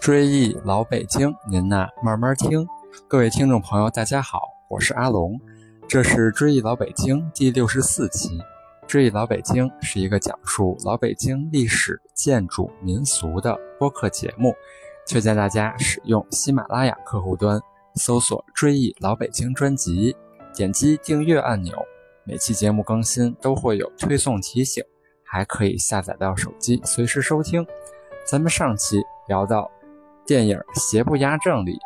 追忆老北京，您呐慢慢听。各位听众朋友，大家好，我是阿龙，这是追忆老北京第六十四期。追忆老北京是一个讲述老北京历史、建筑、民俗的播客节目，推荐大家使用喜马拉雅客户端搜索“追忆老北京”专辑，点击订阅按钮，每期节目更新都会有推送提醒，还可以下载到手机随时收听。咱们上期聊到电影《邪不压正》里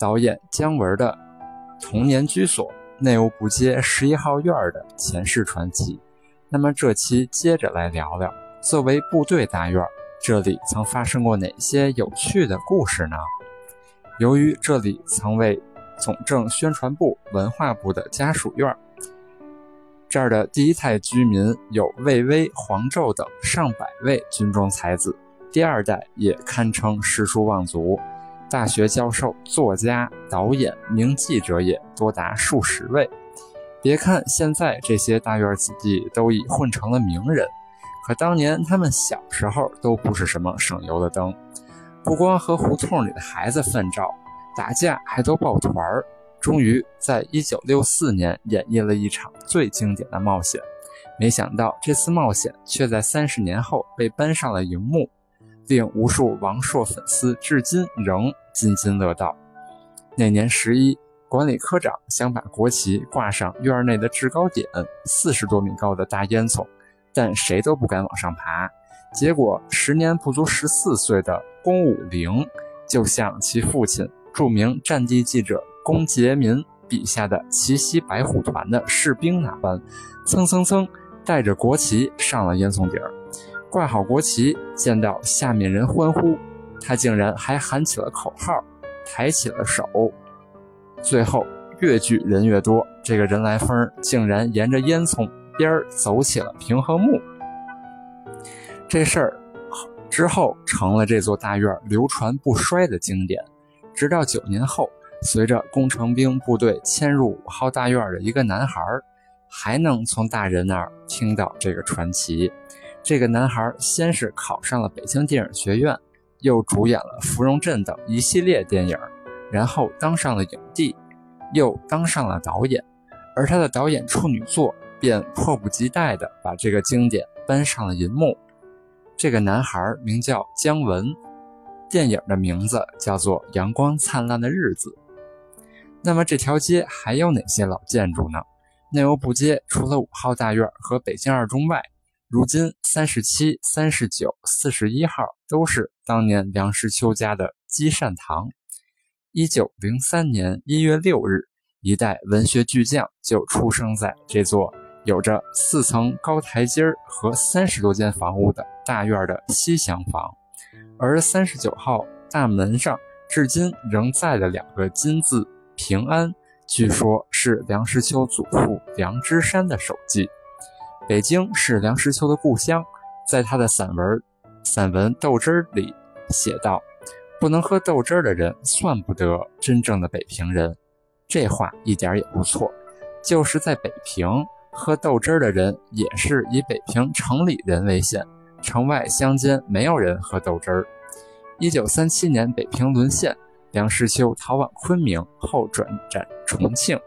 导演姜文的童年居所内务部街十一号院的前世传奇。那么这期接着来聊聊，作为部队大院，这里曾发生过哪些有趣的故事呢？由于这里曾为总政宣传部、文化部的家属院，这儿的第一代居民有魏巍、黄胄等上百位军中才子。第二代也堪称诗书望族，大学教授、作家、导演、名记者也多达数十位。别看现在这些大院子弟都已混成了名人，可当年他们小时候都不是什么省油的灯，不光和胡同里的孩子奋战、打架，还都抱团儿。终于在一九六四年演绎了一场最经典的冒险，没想到这次冒险却在三十年后被搬上了荧幕。令无数王朔粉丝至今仍津津乐道。那年十一，管理科长想把国旗挂上院内的制高点——四十多米高的大烟囱，但谁都不敢往上爬。结果，时年不足十四岁的龚武龄，就像其父亲著名战地记者龚杰民笔下的奇袭白虎团的士兵那般，蹭蹭蹭带着国旗上了烟囱顶儿。挂好国旗，见到下面人欢呼，他竟然还喊起了口号，抬起了手。最后越聚人越多，这个人来疯竟然沿着烟囱边儿走起了平衡木。这事儿之后成了这座大院流传不衰的经典。直到九年后，随着工程兵部队迁入五号大院的一个男孩，还能从大人那儿听到这个传奇。这个男孩先是考上了北京电影学院，又主演了《芙蓉镇》等一系列电影，然后当上了影帝，又当上了导演，而他的导演处女作便迫不及待地把这个经典搬上了银幕。这个男孩名叫姜文，电影的名字叫做《阳光灿烂的日子》。那么这条街还有哪些老建筑呢？内务部街除了五号大院和北京二中外，如今，三十七、三十九、四十一号都是当年梁实秋家的积善堂。一九零三年一月六日，一代文学巨匠就出生在这座有着四层高台阶和三十多间房屋的大院的西厢房。而三十九号大门上至今仍在的两个金字“平安”，据说是梁实秋祖父梁之山的手迹。北京是梁实秋的故乡，在他的散文《散文豆汁儿》里写道：“不能喝豆汁儿的人，算不得真正的北平人。”这话一点也不错。就是在北平喝豆汁儿的人，也是以北平城里人为限，城外乡间没有人喝豆汁儿。一九三七年北平沦陷，梁实秋逃往昆明后转战重庆。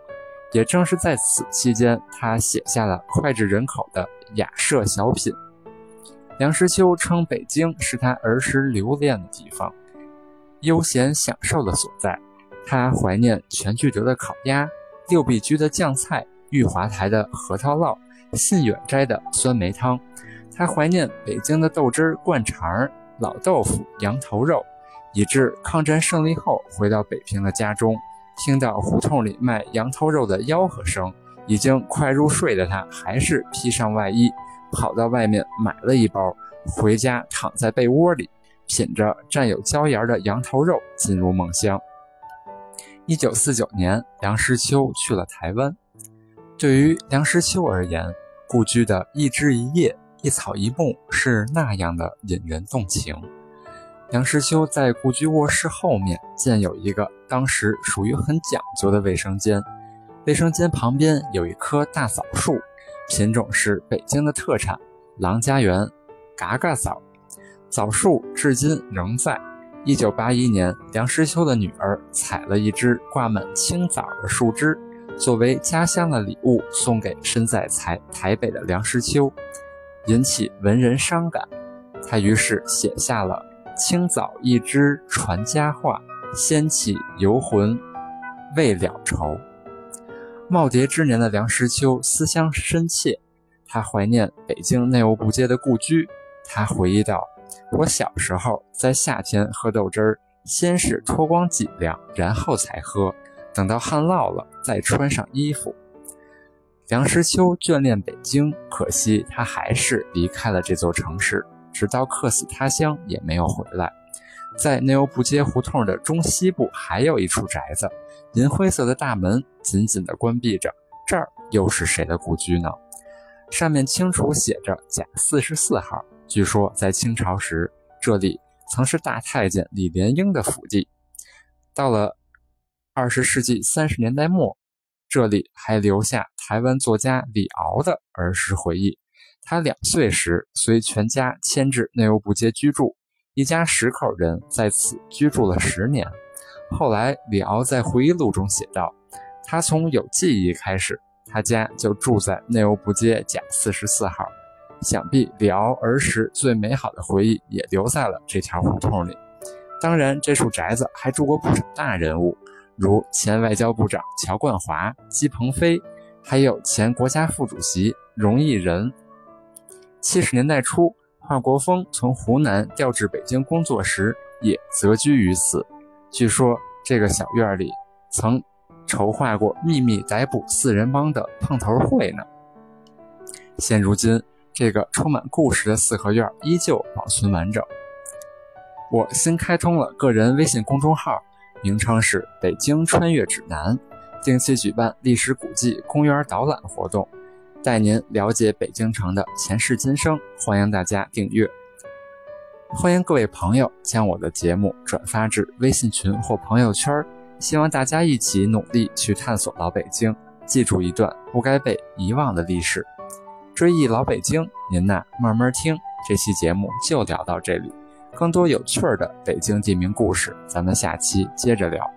也正是在此期间，他写下了脍炙人口的雅舍小品。梁实秋称北京是他儿时留恋的地方，悠闲享受的所在。他怀念全聚德的烤鸭、六必居的酱菜、玉华台的核桃烙、信远斋的酸梅汤。他怀念北京的豆汁、灌肠、老豆腐、羊头肉，以致抗战胜利后回到北平的家中。听到胡同里卖羊头肉的吆喝声，已经快入睡的他，还是披上外衣，跑到外面买了一包，回家躺在被窝里，品着蘸有椒盐的羊头肉，进入梦乡。一九四九年，梁实秋去了台湾。对于梁实秋而言，故居的一枝一叶、一草一木是那样的引人动情。梁实秋在故居卧室后面建有一个当时属于很讲究的卫生间，卫生间旁边有一棵大枣树，品种是北京的特产——郎家园嘎嘎枣。枣树至今仍在，一九八一年，梁实秋的女儿采了一只挂满青枣的树枝，作为家乡的礼物送给身在台台北的梁实秋，引起文人伤感。他于是写下了“清早一枝传佳话，掀起游魂未了愁”。耄耋之年的梁实秋思乡深切，他怀念北京内务部街的故居。他回忆道。我小时候在夏天喝豆汁儿，先是脱光脊梁，然后才喝，等到汗落了再穿上衣服。梁实秋眷恋北京，可惜他还是离开了这座城市，直到客死他乡也没有回来。在内务部街胡同的中西部还有一处宅子，银灰色的大门紧紧地关闭着，这儿又是谁的故居呢？上面清楚写着甲四十四号。据说在清朝时，这里曾是大太监李莲英的府邸。到了二十世纪三十年代末，这里还留下台湾作家李敖的儿时回忆。他两岁时随全家迁至内务部街居住，一家十口人在此居住了十年。后来，李敖在回忆录中写道：“他从有记忆开始，他家就住在内务部街甲四十四号。”想必李敖儿时最美好的回忆也留在了这条胡同里。当然，这处宅子还住过不少大人物，如前外交部长乔冠华、姬鹏飞，还有前国家副主席荣毅仁。七十年代初，华国锋从湖南调至北京工作时，也择居于此。据说这个小院里曾筹划过秘密逮捕四人帮的碰头会呢。现如今。这个充满故事的四合院依旧保存完整。我新开通了个人微信公众号，名称是“北京穿越指南”，定期举办历史古迹、公园导览活动，带您了解北京城的前世今生。欢迎大家订阅，欢迎各位朋友将我的节目转发至微信群或朋友圈，希望大家一起努力去探索老北京，记住一段不该被遗忘的历史。追忆老北京，您呐慢慢听。这期节目就聊到这里，更多有趣的北京地名故事，咱们下期接着聊。